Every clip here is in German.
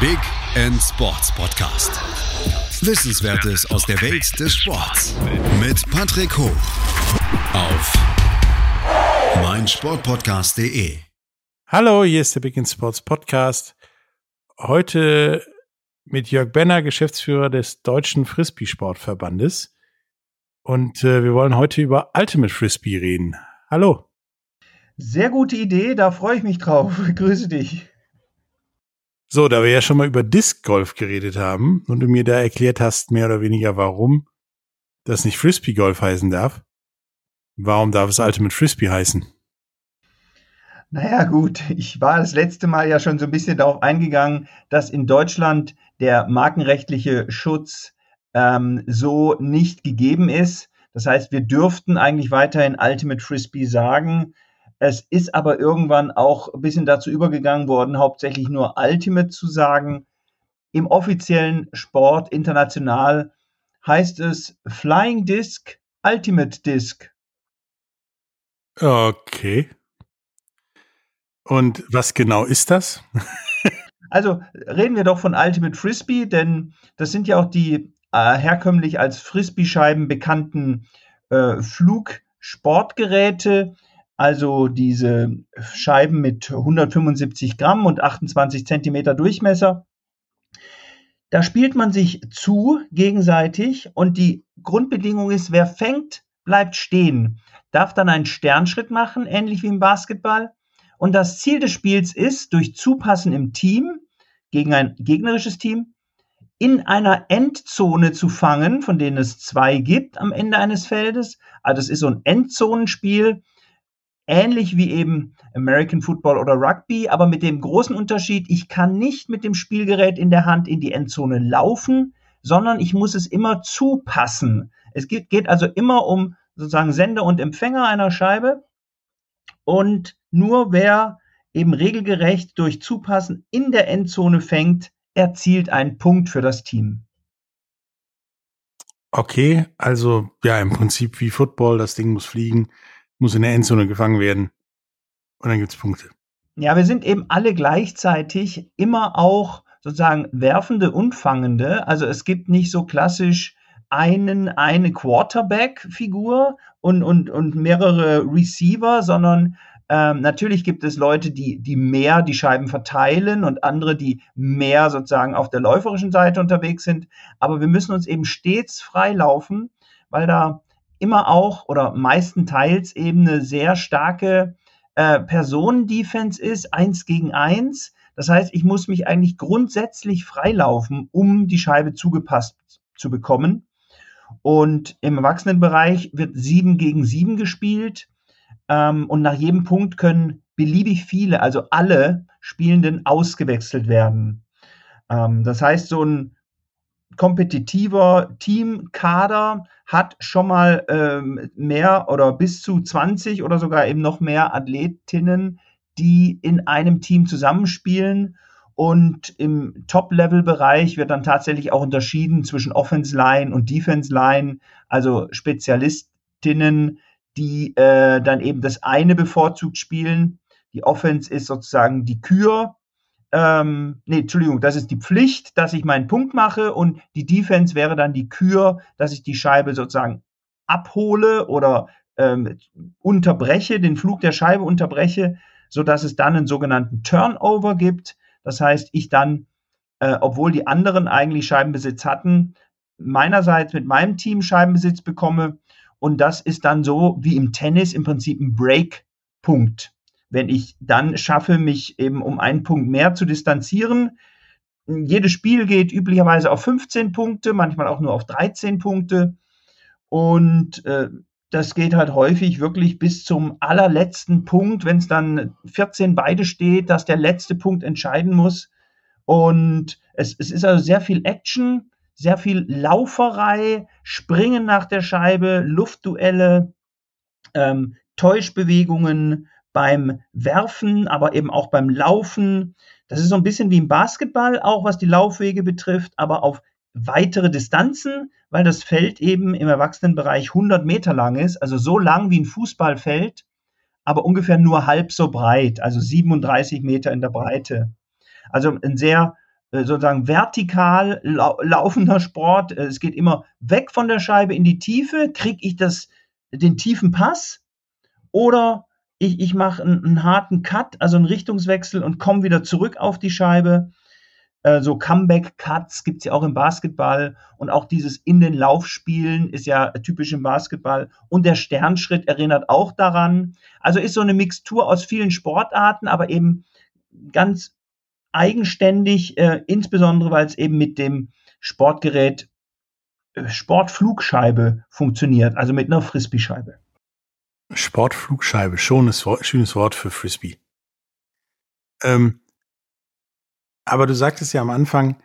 Big End Sports Podcast. Wissenswertes aus der Welt des Sports mit Patrick Hoch auf meinsportpodcast.de. Hallo, hier ist der Big End Sports Podcast. Heute mit Jörg Benner, Geschäftsführer des Deutschen Frisbee-Sportverbandes. Und äh, wir wollen heute über Ultimate Frisbee reden. Hallo. Sehr gute Idee, da freue ich mich drauf. Grüße dich. So, da wir ja schon mal über Disc Golf geredet haben und du mir da erklärt hast, mehr oder weniger, warum das nicht Frisbee Golf heißen darf, warum darf es Ultimate Frisbee heißen? Naja, gut, ich war das letzte Mal ja schon so ein bisschen darauf eingegangen, dass in Deutschland der markenrechtliche Schutz ähm, so nicht gegeben ist. Das heißt, wir dürften eigentlich weiterhin Ultimate Frisbee sagen. Es ist aber irgendwann auch ein bisschen dazu übergegangen worden, hauptsächlich nur Ultimate zu sagen. Im offiziellen Sport international heißt es Flying Disc, Ultimate Disc. Okay. Und was genau ist das? also reden wir doch von Ultimate Frisbee, denn das sind ja auch die äh, herkömmlich als Frisbee-Scheiben bekannten äh, Flugsportgeräte, also diese Scheiben mit 175 Gramm und 28 Zentimeter Durchmesser. Da spielt man sich zu gegenseitig und die Grundbedingung ist, wer fängt, bleibt stehen, darf dann einen Sternschritt machen, ähnlich wie im Basketball. Und das Ziel des Spiels ist, durch Zupassen im Team gegen ein gegnerisches Team in einer Endzone zu fangen, von denen es zwei gibt am Ende eines Feldes. Also es ist so ein Endzonenspiel ähnlich wie eben American Football oder Rugby, aber mit dem großen Unterschied, ich kann nicht mit dem Spielgerät in der Hand in die Endzone laufen, sondern ich muss es immer zupassen. Es geht, also immer um sozusagen Sender und Empfänger einer Scheibe und nur wer eben regelgerecht durch Zupassen in der Endzone fängt, erzielt einen Punkt für das Team. Okay, also ja, im Prinzip wie Football, das Ding muss fliegen muss in der Endzone gefangen werden. Und dann gibt's Punkte. Ja, wir sind eben alle gleichzeitig immer auch sozusagen Werfende und Fangende. Also es gibt nicht so klassisch einen, eine Quarterback-Figur und, und, und mehrere Receiver, sondern ähm, natürlich gibt es Leute, die, die mehr die Scheiben verteilen und andere, die mehr sozusagen auf der läuferischen Seite unterwegs sind. Aber wir müssen uns eben stets freilaufen, weil da immer auch oder meistenteils eben eine sehr starke äh, Personendefense ist, eins gegen eins. Das heißt, ich muss mich eigentlich grundsätzlich freilaufen, um die Scheibe zugepasst zu bekommen. Und im Erwachsenenbereich wird sieben gegen sieben gespielt. Ähm, und nach jedem Punkt können beliebig viele, also alle Spielenden ausgewechselt werden. Ähm, das heißt, so ein kompetitiver Teamkader hat schon mal ähm, mehr oder bis zu 20 oder sogar eben noch mehr Athletinnen, die in einem Team zusammenspielen. Und im Top-Level-Bereich wird dann tatsächlich auch unterschieden zwischen Offense-Line und Defense-Line, also Spezialistinnen, die äh, dann eben das eine bevorzugt spielen. Die Offense ist sozusagen die Kür ähm, nee, Entschuldigung, das ist die Pflicht, dass ich meinen Punkt mache und die Defense wäre dann die Kür, dass ich die Scheibe sozusagen abhole oder ähm, unterbreche, den Flug der Scheibe unterbreche, so dass es dann einen sogenannten Turnover gibt. Das heißt, ich dann, äh, obwohl die anderen eigentlich Scheibenbesitz hatten, meinerseits mit meinem Team Scheibenbesitz bekomme und das ist dann so wie im Tennis im Prinzip ein Break-Punkt wenn ich dann schaffe, mich eben um einen Punkt mehr zu distanzieren. Jedes Spiel geht üblicherweise auf 15 Punkte, manchmal auch nur auf 13 Punkte. Und äh, das geht halt häufig wirklich bis zum allerletzten Punkt, wenn es dann 14 beide steht, dass der letzte Punkt entscheiden muss. Und es, es ist also sehr viel Action, sehr viel Lauferei, Springen nach der Scheibe, Luftduelle, ähm, Täuschbewegungen, beim Werfen, aber eben auch beim Laufen. Das ist so ein bisschen wie im Basketball, auch was die Laufwege betrifft, aber auf weitere Distanzen, weil das Feld eben im Erwachsenenbereich 100 Meter lang ist, also so lang wie ein Fußballfeld, aber ungefähr nur halb so breit, also 37 Meter in der Breite. Also ein sehr äh, sozusagen vertikal lau laufender Sport. Äh, es geht immer weg von der Scheibe in die Tiefe. Kriege ich das, den tiefen Pass oder ich, ich mache einen, einen, harten Cut, also einen Richtungswechsel und komme wieder zurück auf die Scheibe. Äh, so Comeback-Cuts gibt es ja auch im Basketball und auch dieses in den Lauf spielen ist ja typisch im Basketball. Und der Sternschritt erinnert auch daran. Also ist so eine Mixtur aus vielen Sportarten, aber eben ganz eigenständig, äh, insbesondere weil es eben mit dem Sportgerät äh, Sportflugscheibe funktioniert, also mit einer Frisbee-Scheibe. Sportflugscheibe, schönes Wort, schönes Wort für Frisbee. Ähm, aber du sagtest ja am Anfang,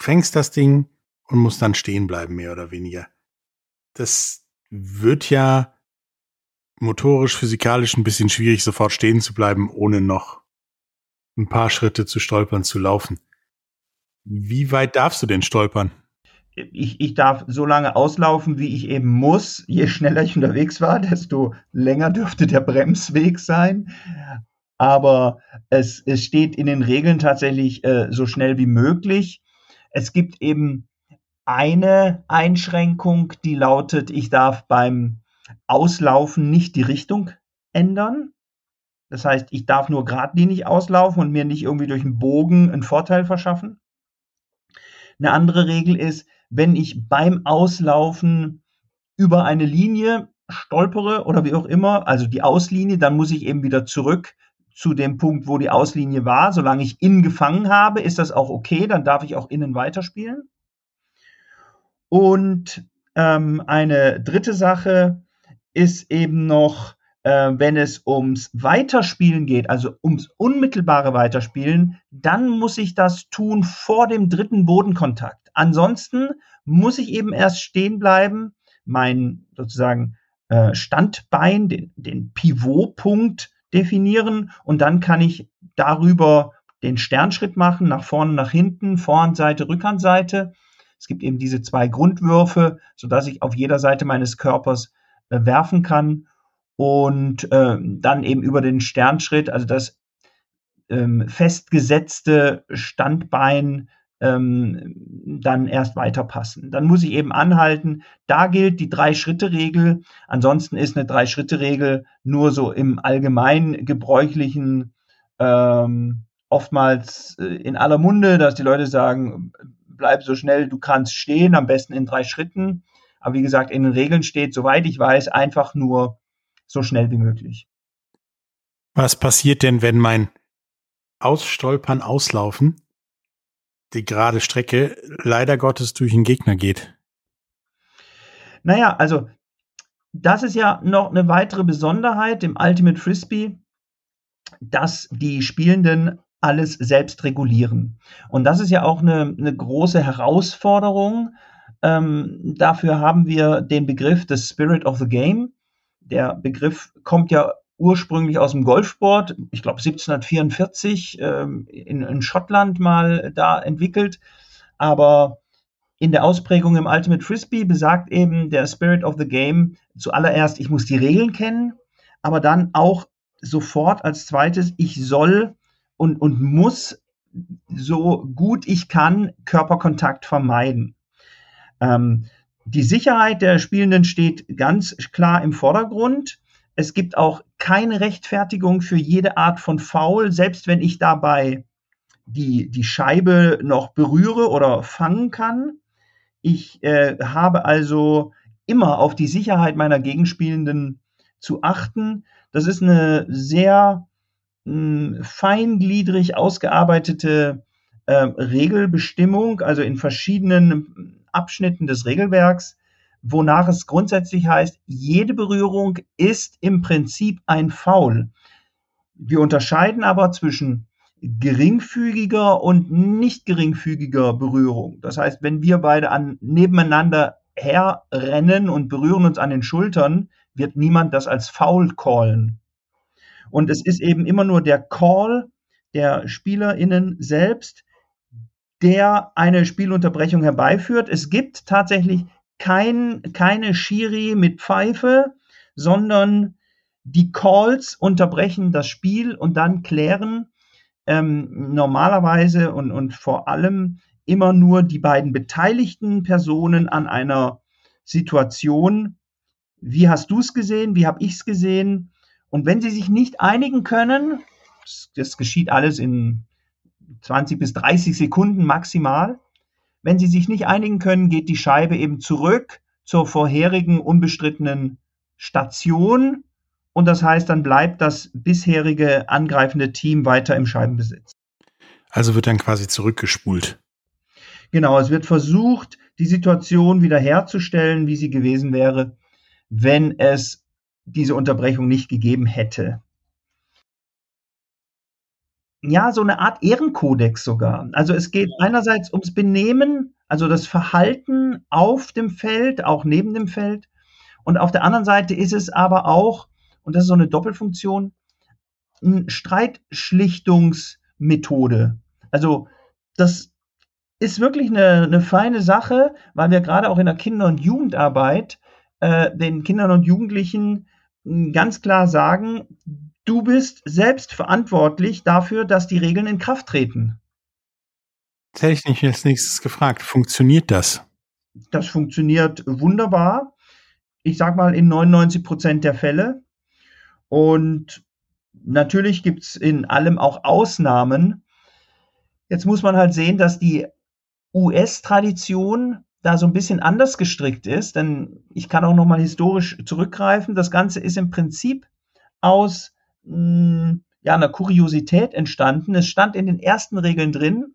fängst das Ding und musst dann stehen bleiben, mehr oder weniger. Das wird ja motorisch, physikalisch ein bisschen schwierig, sofort stehen zu bleiben, ohne noch ein paar Schritte zu stolpern, zu laufen. Wie weit darfst du denn stolpern? Ich, ich darf so lange auslaufen, wie ich eben muss. Je schneller ich unterwegs war, desto länger dürfte der Bremsweg sein. Aber es, es steht in den Regeln tatsächlich äh, so schnell wie möglich. Es gibt eben eine Einschränkung, die lautet, ich darf beim Auslaufen nicht die Richtung ändern. Das heißt, ich darf nur geradlinig auslaufen und mir nicht irgendwie durch einen Bogen einen Vorteil verschaffen. Eine andere Regel ist, wenn ich beim Auslaufen über eine Linie stolpere oder wie auch immer, also die Auslinie, dann muss ich eben wieder zurück zu dem Punkt, wo die Auslinie war. Solange ich innen gefangen habe, ist das auch okay, dann darf ich auch innen weiterspielen. Und ähm, eine dritte Sache ist eben noch, äh, wenn es ums Weiterspielen geht, also ums unmittelbare Weiterspielen, dann muss ich das tun vor dem dritten Bodenkontakt. Ansonsten muss ich eben erst stehen bleiben, mein sozusagen äh, Standbein, den, den Pivotpunkt definieren und dann kann ich darüber den Sternschritt machen, nach vorne, nach hinten, Vorhandseite, Rückhandseite. Es gibt eben diese zwei Grundwürfe, sodass ich auf jeder Seite meines Körpers äh, werfen kann und äh, dann eben über den Sternschritt, also das ähm, festgesetzte Standbein ähm, dann erst weiterpassen. Dann muss ich eben anhalten. Da gilt die Drei-Schritte-Regel. Ansonsten ist eine Drei-Schritte-Regel nur so im allgemein gebräuchlichen ähm, oftmals äh, in aller Munde, dass die Leute sagen, bleib so schnell du kannst stehen, am besten in drei Schritten. Aber wie gesagt, in den Regeln steht, soweit ich weiß, einfach nur so schnell wie möglich. Was passiert denn, wenn mein Ausstolpern, Auslaufen die gerade Strecke leider Gottes durch den Gegner geht? Naja, also das ist ja noch eine weitere Besonderheit im Ultimate Frisbee, dass die Spielenden alles selbst regulieren. Und das ist ja auch eine, eine große Herausforderung. Ähm, dafür haben wir den Begriff des Spirit of the Game der Begriff kommt ja ursprünglich aus dem Golfsport, ich glaube 1744 ähm, in, in Schottland mal da entwickelt, aber in der Ausprägung im Ultimate Frisbee besagt eben der Spirit of the Game zuallererst, ich muss die Regeln kennen, aber dann auch sofort als zweites, ich soll und, und muss so gut ich kann Körperkontakt vermeiden. Ähm, die Sicherheit der Spielenden steht ganz klar im Vordergrund. Es gibt auch keine Rechtfertigung für jede Art von Foul, selbst wenn ich dabei die, die Scheibe noch berühre oder fangen kann. Ich äh, habe also immer auf die Sicherheit meiner Gegenspielenden zu achten. Das ist eine sehr mh, hm, feingliedrig ausgearbeitete äh, Regelbestimmung, also in verschiedenen Abschnitten des Regelwerks, wonach es grundsätzlich heißt, jede Berührung ist im Prinzip ein Foul. Wir unterscheiden aber zwischen geringfügiger und nicht geringfügiger Berührung. Das heißt, wenn wir beide an, nebeneinander herrennen und berühren uns an den Schultern, wird niemand das als Foul callen. Und es ist eben immer nur der Call der SpielerInnen selbst, der eine Spielunterbrechung herbeiführt. Es gibt tatsächlich kein, keine Schiri mit Pfeife, sondern die Calls unterbrechen das Spiel und dann klären ähm, normalerweise und, und vor allem immer nur die beiden beteiligten Personen an einer Situation. Wie hast du es gesehen? Wie habe ich es gesehen? Und wenn sie sich nicht einigen können, das, das geschieht alles in 20 bis 30 Sekunden maximal, wenn sie sich nicht einigen können, geht die Scheibe eben zurück zur vorherigen unbestrittenen Station. Und das heißt, dann bleibt das bisherige angreifende Team weiter im Scheibenbesitz. Also wird dann quasi zurückgespult. Genau, es wird versucht, die Situation wiederherzustellen, wie sie gewesen wäre, wenn es diese Unterbrechung nicht gegeben hätte. Ja, so eine Art Ehrenkodex sogar. Also es geht einerseits ums Benehmen, also das Verhalten auf dem Feld, auch neben dem Feld. Und auf der anderen Seite ist es aber auch, und das ist so eine Doppelfunktion, eine Streitschlichtungsmethode. Also das ist wirklich eine, eine feine Sache, weil wir gerade auch in der Kinder- und Jugendarbeit äh, den Kindern und Jugendlichen hm, ganz klar sagen, du bist selbst verantwortlich dafür, dass die Regeln in Kraft treten. Das hätte ich nicht als nächstes gefragt. Funktioniert das? Das funktioniert wunderbar. Ich sag mal in 99 Prozent der Fälle. Und natürlich gibt es in allem auch Ausnahmen. Jetzt muss man halt sehen, dass die US-Tradition da so ein bisschen anders gestrickt ist, denn ich kann auch noch mal historisch zurückgreifen. Das Ganze ist im Prinzip aus mh, ja, einer Kuriosität entstanden. Es stand in den ersten Regeln drin,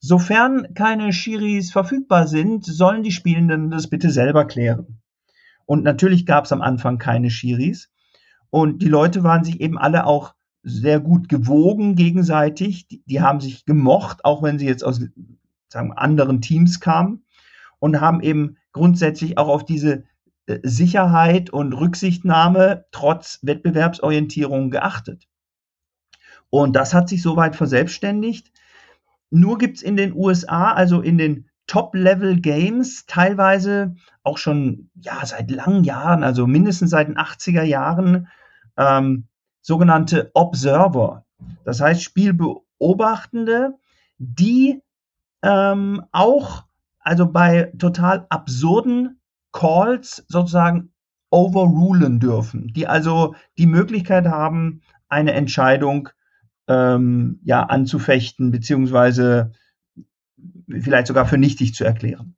sofern keine Schiris verfügbar sind, sollen die Spielenden das bitte selber klären. Und natürlich gab es am Anfang keine Schiris. Und die Leute waren sich eben alle auch sehr gut gewogen gegenseitig. Die, die haben sich gemocht, auch wenn sie jetzt aus sagen, anderen Teams kamen und haben eben grundsätzlich auch auf diese Sicherheit und Rücksichtnahme trotz Wettbewerbsorientierung geachtet. Und das hat sich soweit verselbstständigt. Nur gibt es in den USA, also in den Top-Level-Games, teilweise auch schon ja, seit langen Jahren, also mindestens seit den 80er Jahren, ähm, sogenannte Observer. Das heißt Spielbeobachtende, die ähm, auch also bei total absurden Calls sozusagen overrulen dürfen, die also die Möglichkeit haben, eine Entscheidung ähm, ja anzufechten beziehungsweise vielleicht sogar für nichtig zu erklären.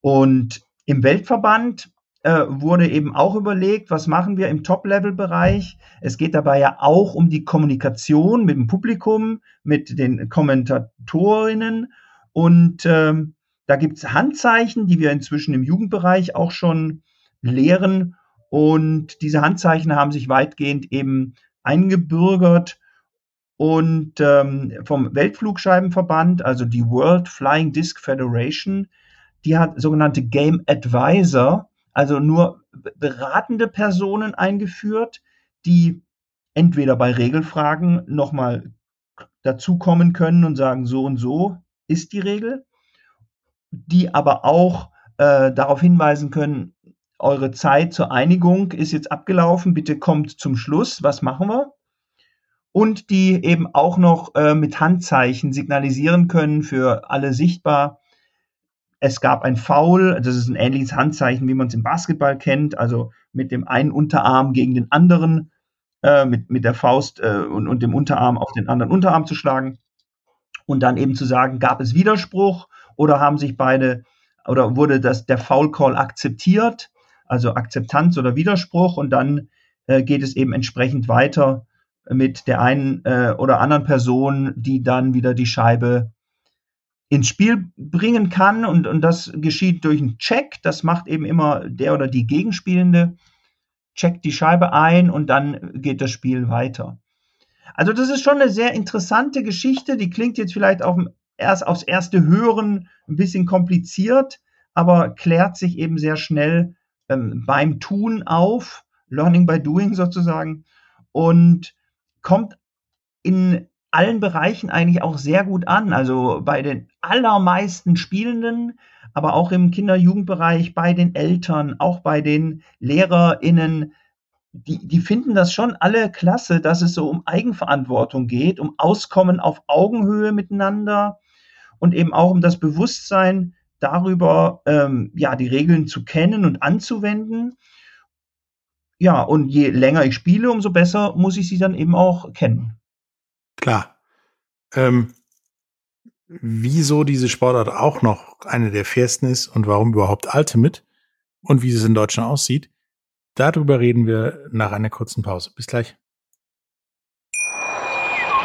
Und im Weltverband äh, wurde eben auch überlegt, was machen wir im Top-Level-Bereich. Es geht dabei ja auch um die Kommunikation mit dem Publikum, mit den Kommentatorinnen und ähm, da gibt es Handzeichen, die wir inzwischen im Jugendbereich auch schon lehren. Und diese Handzeichen haben sich weitgehend eben eingebürgert. Und ähm, vom Weltflugscheibenverband, also die World Flying Disc Federation, die hat sogenannte Game Advisor, also nur beratende Personen eingeführt, die entweder bei Regelfragen nochmal dazukommen können und sagen, so und so ist die Regel, die aber auch äh, darauf hinweisen können, eure Zeit zur Einigung ist jetzt abgelaufen, bitte kommt zum Schluss, was machen wir? Und die eben auch noch äh, mit Handzeichen signalisieren können für alle sichtbar, es gab ein Foul, das ist ein ähnliches Handzeichen, wie man es im Basketball kennt, also mit dem einen Unterarm gegen den anderen, äh, mit, mit der Faust äh, und, und dem Unterarm auf den anderen Unterarm zu schlagen. Und dann eben zu sagen, gab es Widerspruch oder haben sich beide oder wurde das, der Foul Call akzeptiert, also Akzeptanz oder Widerspruch und dann äh, geht es eben entsprechend weiter mit der einen äh, oder anderen Person, die dann wieder die Scheibe ins Spiel bringen kann. Und, und das geschieht durch einen Check, das macht eben immer der oder die Gegenspielende, checkt die Scheibe ein und dann geht das Spiel weiter. Also das ist schon eine sehr interessante Geschichte, die klingt jetzt vielleicht auch erst aufs erste Hören ein bisschen kompliziert, aber klärt sich eben sehr schnell ähm, beim Tun auf, Learning by Doing sozusagen, und kommt in allen Bereichen eigentlich auch sehr gut an. Also bei den allermeisten Spielenden, aber auch im Kinder-Jugendbereich, bei den Eltern, auch bei den LehrerInnen. die, die finden das schon alle klasse, dass es so um Eigenverantwortung geht, um Auskommen auf Augenhöhe miteinander und eben auch um das Bewusstsein darüber, ähm, ja, die Regeln zu kennen und anzuwenden. Ja, und je länger ich spiele, umso besser muss ich sie dann eben auch kennen. Klar. Ähm, wieso diese Sportart auch noch eine der fairsten ist und warum überhaupt Ultimate und wie es in Deutschland aussieht, darüber reden wir nach einer kurzen Pause. Bis gleich.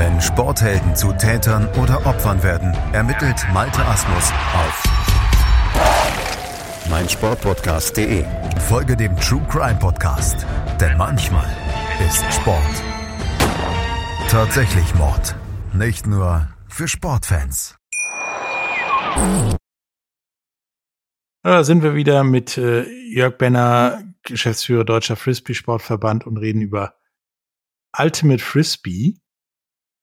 Wenn Sporthelden zu Tätern oder Opfern werden, ermittelt Malte Asmus auf meinsportpodcast.de. Folge dem True Crime Podcast, denn manchmal ist Sport tatsächlich Mord. Nicht nur für Sportfans. Da sind wir wieder mit äh, Jörg Benner, Geschäftsführer Deutscher Frisbee-Sportverband und reden über Ultimate Frisbee.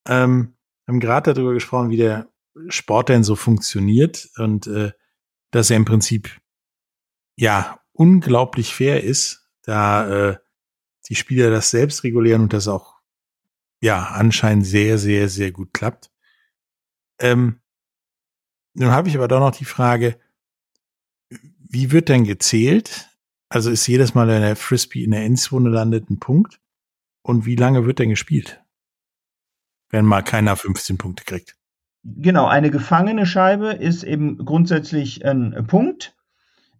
Ähm, haben gerade darüber gesprochen, wie der Sport denn so funktioniert und äh, dass er im Prinzip ja unglaublich fair ist, da äh, die Spieler das selbst regulieren und das auch ja anscheinend sehr, sehr, sehr gut klappt. Ähm, nun habe ich aber doch noch die Frage, wie wird denn gezählt? Also ist jedes Mal, wenn der Frisbee in der Endzone landet, ein Punkt? Und wie lange wird denn gespielt? Wenn mal keiner 15 Punkte kriegt. Genau, eine gefangene Scheibe ist eben grundsätzlich ein Punkt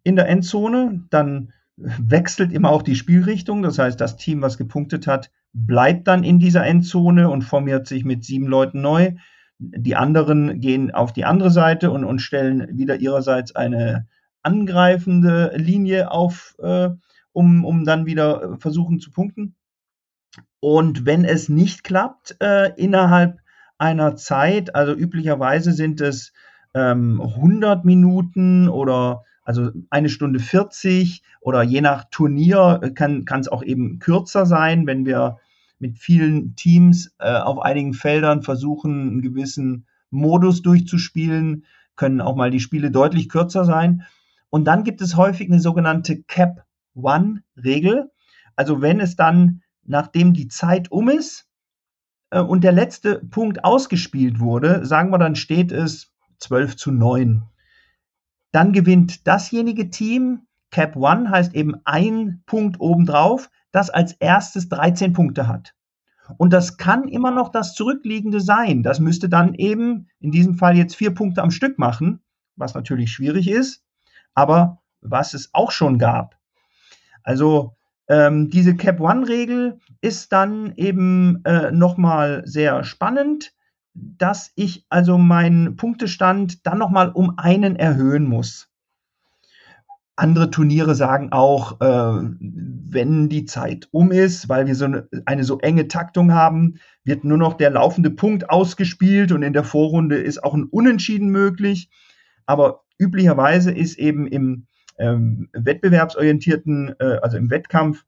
in der Endzone. Dann wechselt immer auch die Spielrichtung. Das heißt, das Team, was gepunktet hat, bleibt dann in dieser Endzone und formiert sich mit sieben Leuten neu. Die anderen gehen auf die andere Seite und, und stellen wieder ihrerseits eine angreifende Linie auf, äh, um, um dann wieder versuchen zu punkten. Und wenn es nicht klappt, äh, innerhalb einer Zeit, also üblicherweise sind es ähm, 100 Minuten oder also eine Stunde 40 oder je nach Turnier kann es auch eben kürzer sein, wenn wir mit vielen Teams äh, auf einigen Feldern versuchen, einen gewissen Modus durchzuspielen, können auch mal die Spiele deutlich kürzer sein. Und dann gibt es häufig eine sogenannte Cap-One-Regel. Also wenn es dann, nachdem die Zeit um ist äh, und der letzte Punkt ausgespielt wurde, sagen wir, dann steht es 12 zu 9. Dann gewinnt dasjenige Team, Cap One heißt eben ein Punkt obendrauf, das als erstes 13 Punkte hat. Und das kann immer noch das Zurückliegende sein. Das müsste dann eben in diesem Fall jetzt vier Punkte am Stück machen, was natürlich schwierig ist aber was es auch schon gab. Also ähm, diese Cap One-Regel ist dann eben äh, nochmal sehr spannend, dass ich also meinen Punktestand dann nochmal um einen erhöhen muss. Andere Turniere sagen auch, äh, wenn die Zeit um ist, weil wir so eine, eine, so enge Taktung haben, wird nur noch der laufende Punkt ausgespielt und in der Vorrunde ist auch ein Unentschieden möglich. Aber üblicherweise ist eben im ähm, wettbewerbsorientierten, äh, also im Wettkampf,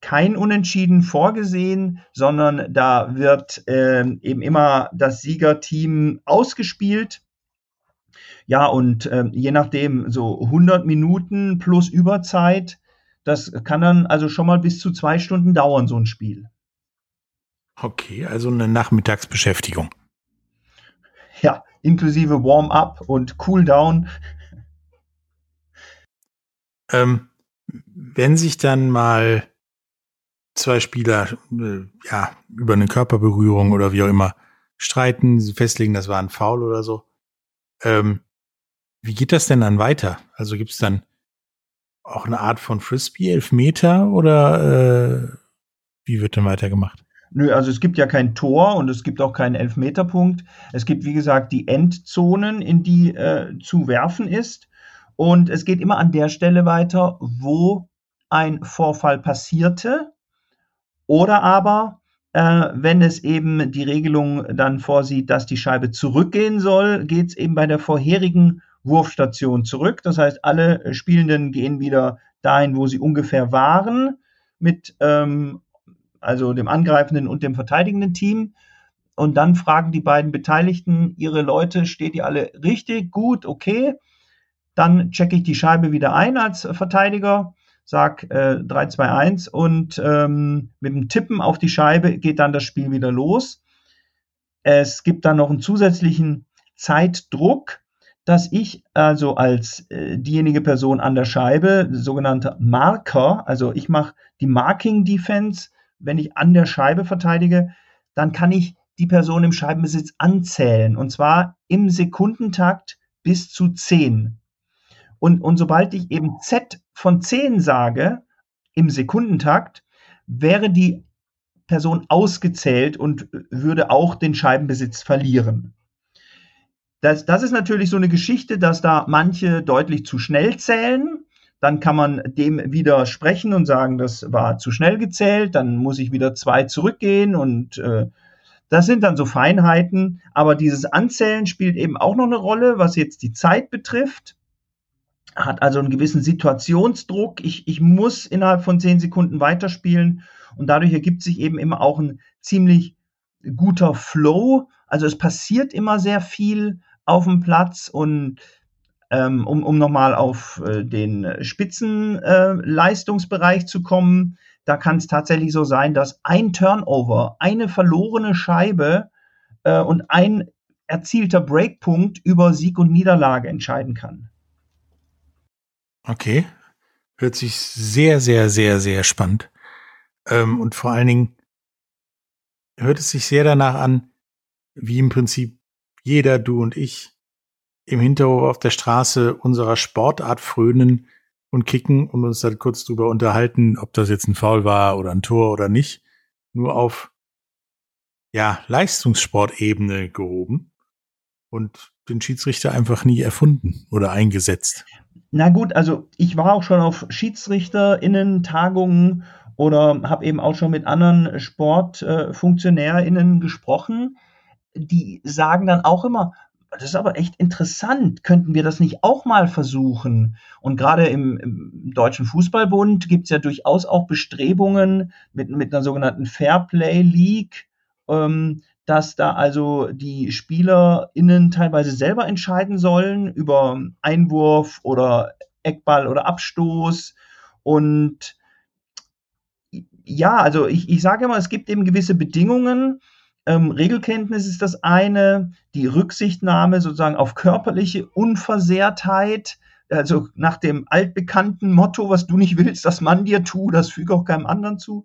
kein Unentschieden vorgesehen, sondern da wird äh, eben immer das Siegerteam ausgespielt. Ja, und äh, je nachdem, so 100 Minuten plus Überzeit, das kann dann also schon mal bis zu zwei Stunden dauern, so ein Spiel. Okay, also eine Nachmittagsbeschäftigung. Ja, inklusive Warm-up und Cool-down. Ähm, wenn sich dann mal zwei Spieler äh, ja über eine Körperberührung oder wie auch immer streiten, sie festlegen, das war ein Foul oder so, ähm, wie geht das denn dann weiter? Also gibt es dann auch eine Art von Frisbee, Elfmeter oder äh, wie wird dann weitergemacht? Nö, also es gibt ja kein Tor und es gibt auch keinen Elfmeterpunkt. Es gibt, wie gesagt, die Endzonen, in die äh, zu werfen ist. Und es geht immer an der Stelle weiter, wo ein Vorfall passierte oder aber Äh, wenn es eben die Regelung dann vorsieht, dass die Scheibe zurückgehen soll, geht es eben bei der vorherigen Wurfstation zurück. Das heißt, alle Spielenden gehen wieder dahin, wo sie ungefähr waren, mit ähm, also dem angreifenden und dem verteidigenden Team. Und dann fragen die beiden Beteiligten ihre Leute, steht ihr alle richtig, gut, okay. Dann checke ich die Scheibe wieder ein als Verteidiger sag äh, 3, 2, 1 und ähm, mit dem Tippen auf die Scheibe geht dann das Spiel wieder los. Es gibt dann noch einen zusätzlichen Zeitdruck, dass ich also als äh, diejenige Person an der Scheibe, sogenannter Marker, also ich mache die Marking Defense, wenn ich an der Scheibe verteidige, dann kann ich die Person im Scheibenbesitz anzählen und zwar im Sekundentakt bis zu 10. Und, und sobald ich eben Z von 10 sage im Sekundentakt, wäre die Person ausgezählt und würde auch den Scheibenbesitz verlieren. Das, das ist natürlich so eine Geschichte, dass da manche deutlich zu schnell zählen. Dann kann man dem widersprechen und sagen, das war zu schnell gezählt. Dann muss ich wieder zwei zurückgehen und äh, das sind dann so Feinheiten. Aber dieses Anzählen spielt eben auch noch eine Rolle, was jetzt die Zeit betrifft hat also einen gewissen Situationsdruck. Ich, ich muss innerhalb von zehn Sekunden weiterspielen und dadurch ergibt sich eben immer auch ein ziemlich guter Flow. Also es passiert immer sehr viel auf dem Platz und ähm, um, um nochmal auf äh, den Spitzenleistungsbereich äh, zu kommen, da kann es tatsächlich so sein, dass ein Turnover, eine verlorene Scheibe äh, und ein erzielter Breakpunkt über Sieg und Niederlage entscheiden kann. Okay. Hört sich sehr, sehr, sehr, sehr spannend. Ähm, und vor allen Dingen hört es sich sehr danach an, wie im Prinzip jeder, du und ich, im Hinterhof auf der Straße unserer Sportart frönen und kicken und uns dann kurz drüber unterhalten, ob das jetzt ein Foul war oder ein Tor oder nicht. Nur auf, ja, Leistungssportebene gehoben und den Schiedsrichter einfach nie erfunden oder eingesetzt. Na gut, also ich war auch schon auf SchiedsrichterInnen-Tagungen oder habe eben auch schon mit anderen SportfunktionärInnen gesprochen. Die sagen dann auch immer, das ist aber echt interessant. Könnten wir das nicht auch mal versuchen? Und gerade im, im Deutschen Fußballbund gibt es ja durchaus auch Bestrebungen mit, mit einer sogenannten Fairplay League, ähm, dass da also die SpielerInnen teilweise selber entscheiden sollen über Einwurf oder Eckball oder Abstoß. Und ja, also ich, ich sage immer, es gibt eben gewisse Bedingungen. Ähm, Regelkenntnis ist das eine, die Rücksichtnahme sozusagen auf körperliche Unversehrtheit, also nach dem altbekannten Motto, was du nicht willst, dass man dir tu, das füge auch keinem anderen zu.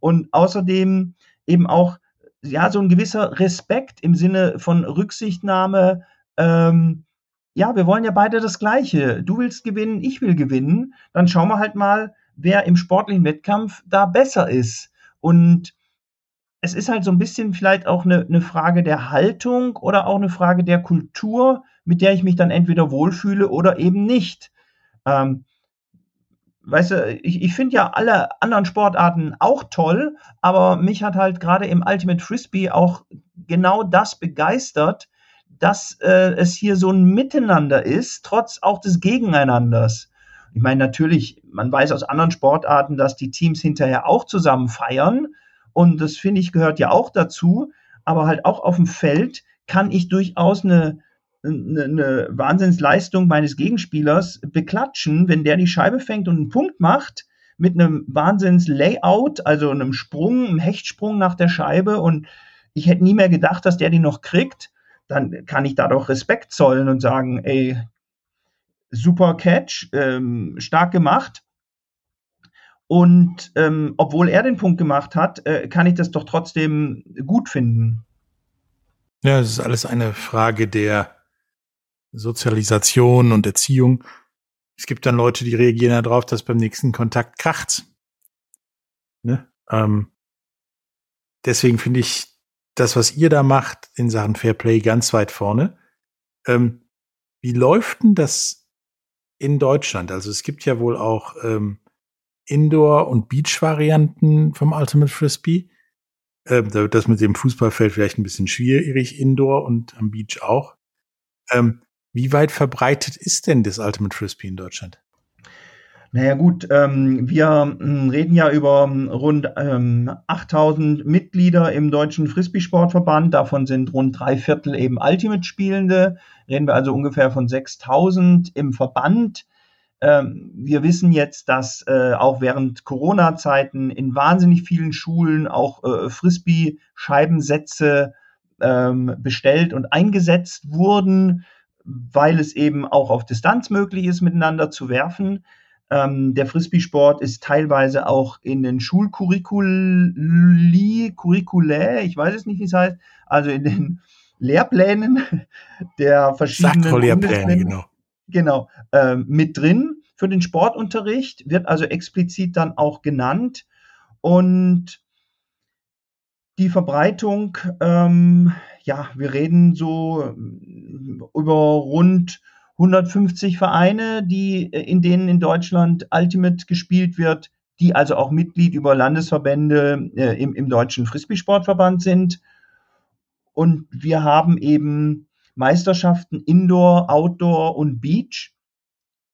Und außerdem eben auch ja, so ein gewisser Respekt im Sinne von Rücksichtnahme. Ähm, ja, wir wollen ja beide das Gleiche. Du willst gewinnen, ich will gewinnen. Dann schauen wir halt mal, wer im sportlichen Wettkampf da besser ist. Und es ist halt so ein bisschen vielleicht auch eine, eine Frage der Haltung oder auch eine Frage der Kultur, mit der ich mich dann entweder wohlfühle oder eben nicht. Ähm, weißt du, ich, ich finde ja alle anderen Sportarten auch toll, aber mich hat halt gerade im Ultimate Frisbee auch genau das begeistert, dass äh, es hier so ein Miteinander ist, trotz auch des Gegeneinanders. Ich meine, natürlich, man weiß aus anderen Sportarten, dass die Teams hinterher auch zusammen feiern und das finde ich gehört ja auch dazu, aber halt auch auf dem Feld kann ich durchaus eine, eine, eine Wahnsinnsleistung meines Gegenspielers beklatschen, wenn der die Scheibe fängt und einen Punkt macht mit einem Wahnsinns-Layout, also einem Sprung, einem Hechtsprung nach der Scheibe und ich hätte nie mehr gedacht, dass der die noch kriegt, dann kann ich da doch Respekt zollen und sagen, ey, super Catch, ähm, stark gemacht. Und ähm, obwohl er den Punkt gemacht hat, äh, kann ich das doch trotzdem gut finden. Ja, es ist alles eine Frage der Sozialisation und Erziehung. Es gibt dann Leute, die reagieren darauf, dass beim nächsten Kontakt kracht. Ne? Ähm, deswegen finde ich das, was ihr da macht in Sachen Fairplay, ganz weit vorne. Ähm, wie läuft denn das in Deutschland? Also es gibt ja wohl auch ähm, Indoor- und Beach-Varianten vom Ultimate Frisbee. Ähm, das mit dem Fußballfeld vielleicht ein bisschen schwierig indoor und am Beach auch. Ähm, wie weit verbreitet ist denn das Ultimate Frisbee in Deutschland? Naja gut, ähm, wir ähm, reden ja über ähm, rund ähm, 8000 Mitglieder im Deutschen Frisbee-Sportverband. Davon sind rund drei Viertel eben Ultimate-Spielende. Reden wir also ungefähr von 6000 im Verband. Ähm, wir wissen jetzt, dass äh, auch während Corona-Zeiten in wahnsinnig vielen Schulen auch äh, Frisbee-Scheibensätze ähm, bestellt und eingesetzt wurden, weil es eben auch auf Distanz möglich ist, miteinander zu werfen. Ähm, der Frisbee-Sport ist teilweise auch in den Schulcurriculi, Curriculae, ich weiß es nicht, wie es heißt, also in den Lehrplänen der verschiedenen Lehrpläne, genau. Genau, äh, mit drin für den Sportunterricht, wird also explizit dann auch genannt. Und die Verbreitung, ähm, ja, wir reden so über rund 150 Vereine, die, äh, in denen in Deutschland Ultimate gespielt wird, die also auch Mitglied über Landesverbände äh, im, im Deutschen Frisbee-Sportverband sind. Und wir haben eben Meisterschaften Indoor, Outdoor und Beach.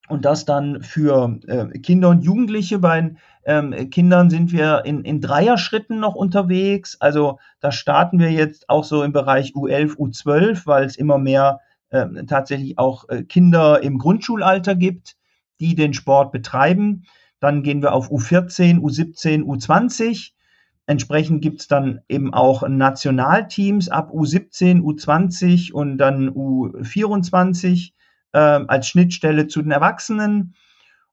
Und das dann für äh, Kinder und Jugendliche. Bei ähm, Kindern sind wir in, in Dreierschritten noch unterwegs. Also da starten wir jetzt auch so im Bereich U11, U12, weil es immer mehr äh, tatsächlich auch äh, Kinder im Grundschulalter gibt, die den Sport betreiben. Dann gehen wir auf U14, U17, U20. Entsprechend gibt es dann eben auch Nationalteams ab U17, U20 und dann U24 äh, als Schnittstelle zu den Erwachsenen.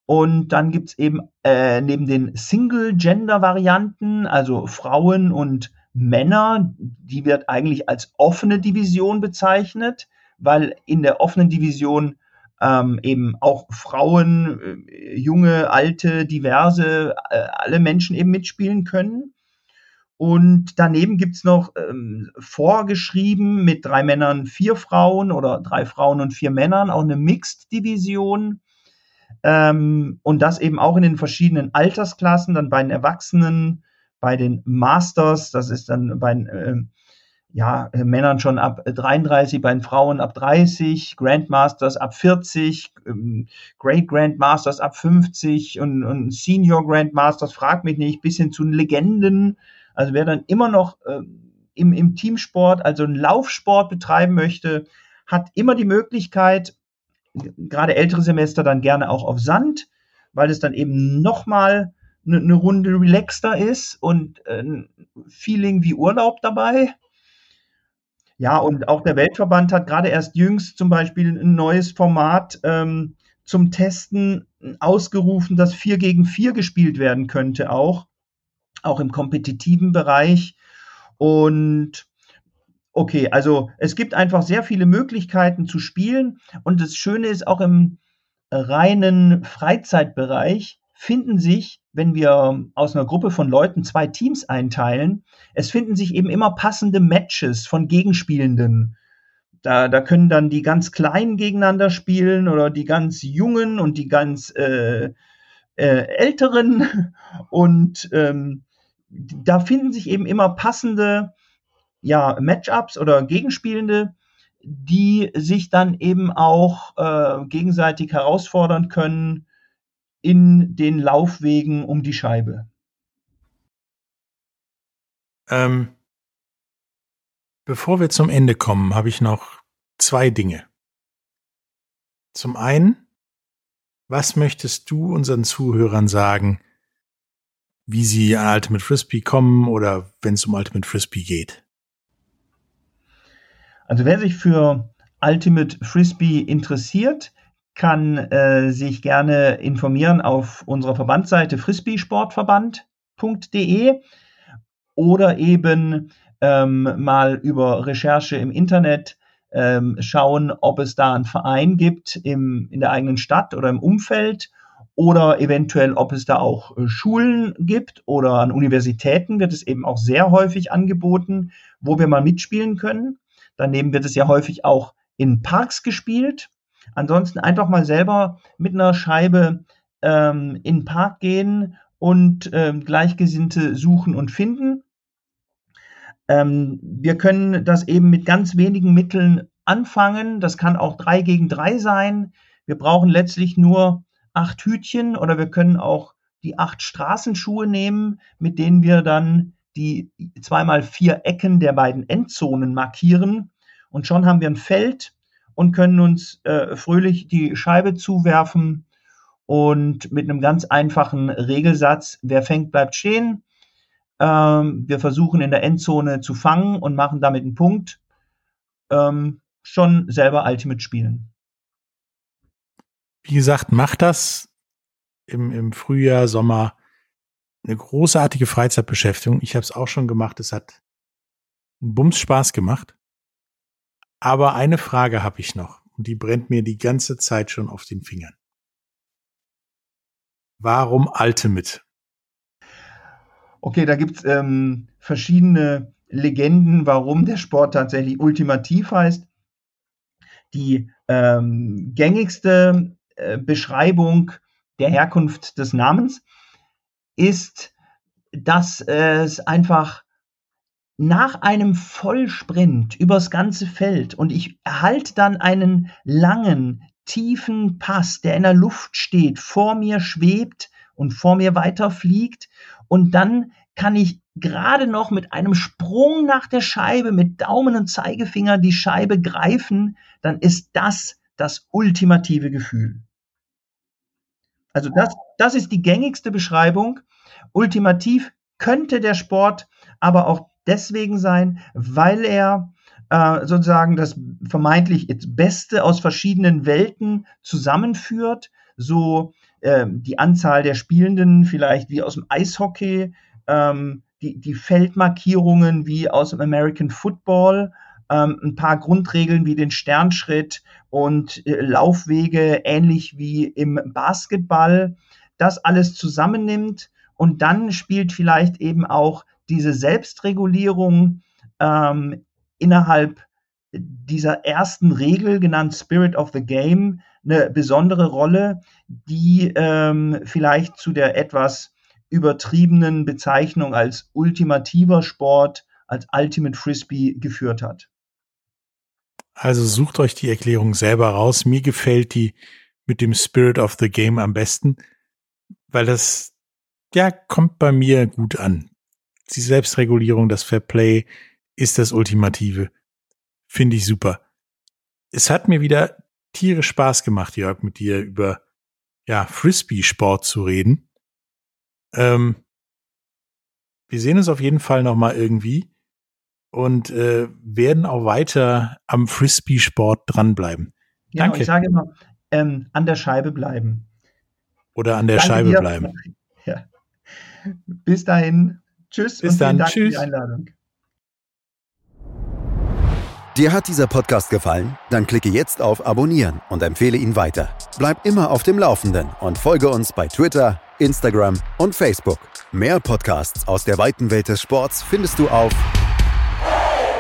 Und dann gibt es eben äh, neben den Single-Gender-Varianten, also Frauen und Männer, die wird eigentlich als offene Division bezeichnet weil in der offenen Division ähm, eben auch Frauen, äh, junge, alte, diverse, äh, alle Menschen eben mitspielen können. Und daneben gibt's noch ähm, vorgeschrieben mit drei Männern, vier Frauen oder drei Frauen und vier Männern auch eine Mixed-Division. Ähm, und das eben auch in den verschiedenen Altersklassen, dann bei den Erwachsenen, bei den Masters, das ist dann bei den äh, ja, Männern schon ab 33, bei den Frauen ab 30, Grandmasters ab 40, ähm, Great Grandmasters ab 50 und, und Senior Grandmasters, frag mich nicht, bis hin zu den Legenden. Also wer dann immer noch äh, im, im Teamsport, also einen Laufsport betreiben möchte, hat immer die Möglichkeit, gerade ältere Semester dann gerne auch auf Sand, weil es dann eben nochmal eine, eine Runde relaxter ist und äh, ein Feeling wie Urlaub dabei. Ja, und auch der Weltverband hat gerade erst jüngst zum Beispiel ein neues Format ähm, zum Testen ausgerufen, dass 4 gegen 4 gespielt werden könnte, auch, auch im kompetitiven Bereich. Und okay, also es gibt einfach sehr viele Möglichkeiten zu spielen. Und das Schöne ist auch im reinen Freizeitbereich finden sich, wenn wir aus einer Gruppe von Leuten zwei Teams einteilen, es finden sich eben immer passende Matches von Gegenspielenden. Da, da können dann die ganz Kleinen gegeneinander spielen oder die ganz Jungen und die ganz äh, äh, Älteren. Und ähm, da finden sich eben immer passende ja, Matchups oder Gegenspielende, die sich dann eben auch äh, gegenseitig herausfordern können in den Laufwegen um die Scheibe? Ähm, bevor wir zum Ende kommen, habe ich noch zwei Dinge. Zum einen, was möchtest du unseren Zuhörern sagen, wie sie an Ultimate Frisbee kommen oder wenn es um Ultimate Frisbee geht? Also wer sich für Ultimate Frisbee interessiert, kann äh, sich gerne informieren auf unserer Verbandsseite frisbeesportverband.de oder eben ähm, mal über Recherche im Internet ähm, schauen, ob es da einen Verein gibt im, in der eigenen Stadt oder im Umfeld oder eventuell, ob es da auch äh, Schulen gibt oder an Universitäten wird es eben auch sehr häufig angeboten, wo wir mal mitspielen können. Daneben wird es ja häufig auch in Parks gespielt. Ansonsten einfach mal selber mit einer Scheibe ähm, in den Park gehen und ähm, Gleichgesinnte suchen und finden. Ähm, wir können das eben mit ganz wenigen Mitteln anfangen. Das kann auch drei gegen drei sein. Wir brauchen letztlich nur acht Hütchen oder wir können auch die acht Straßenschuhe nehmen, mit denen wir dann die zweimal vier Ecken der beiden Endzonen markieren. Und schon haben wir ein Feld und können uns äh, fröhlich die Scheibe zuwerfen und mit einem ganz einfachen Regelsatz, wer fängt, bleibt stehen. Ähm, wir versuchen in der Endzone zu fangen und machen damit einen Punkt. Ähm, schon selber Ultimate spielen. Wie gesagt, macht das im, im Frühjahr, Sommer eine großartige Freizeitbeschäftigung. Ich habe es auch schon gemacht. Es hat einen Bums Spaß gemacht. Aber eine Frage habe ich noch und die brennt mir die ganze Zeit schon auf den Fingern. Warum Ultimate? Okay, da gibt's ähm, verschiedene Legenden, warum der Sport tatsächlich ultimativ heißt. Die ähm, gängigste äh, Beschreibung der Herkunft des Namens ist, dass es einfach nach einem Vollsprint übers ganze Feld und ich erhalte dann einen langen, tiefen Pass, der in der Luft steht, vor mir schwebt und vor mir weiterfliegt und dann kann ich gerade noch mit einem Sprung nach der Scheibe mit Daumen und Zeigefinger die Scheibe greifen, dann ist das das ultimative Gefühl. Also das, das ist die gängigste Beschreibung. Ultimativ könnte der Sport aber auch deswegen sein, weil er äh, sozusagen das vermeintlich Beste aus verschiedenen Welten zusammenführt. So äh, die Anzahl der Spielenden vielleicht wie aus dem Eishockey, ähm, die, die Feldmarkierungen wie aus dem American Football, ähm, ein paar Grundregeln wie den Sternschritt und äh, Laufwege ähnlich wie im Basketball, das alles zusammennimmt und dann spielt vielleicht eben auch diese Selbstregulierung ähm, innerhalb dieser ersten Regel, genannt Spirit of the Game, eine besondere Rolle, die ähm, vielleicht zu der etwas übertriebenen Bezeichnung als ultimativer Sport, als Ultimate Frisbee geführt hat. Also sucht euch die Erklärung selber raus. Mir gefällt die mit dem Spirit of the Game am besten, weil das, ja, kommt bei mir gut an. Die Selbstregulierung, das Fair Play ist das Ultimative. Finde ich super. Es hat mir wieder tierisch Spaß gemacht, Jörg, mit dir über, ja, Frisbee-Sport zu reden. Ähm, wir sehen uns auf jeden Fall noch mal irgendwie und äh, werden auch weiter am Frisbee-Sport dranbleiben. Genau, Danke. ich sage immer, ähm, an der Scheibe bleiben. Oder an der Danke Scheibe dir. bleiben. Ja. Bis dahin. Tschüss Bis und dann. Dank Tschüss. für die Einladung. Dir hat dieser Podcast gefallen? Dann klicke jetzt auf Abonnieren und empfehle ihn weiter. Bleib immer auf dem Laufenden und folge uns bei Twitter, Instagram und Facebook. Mehr Podcasts aus der weiten Welt des Sports findest du auf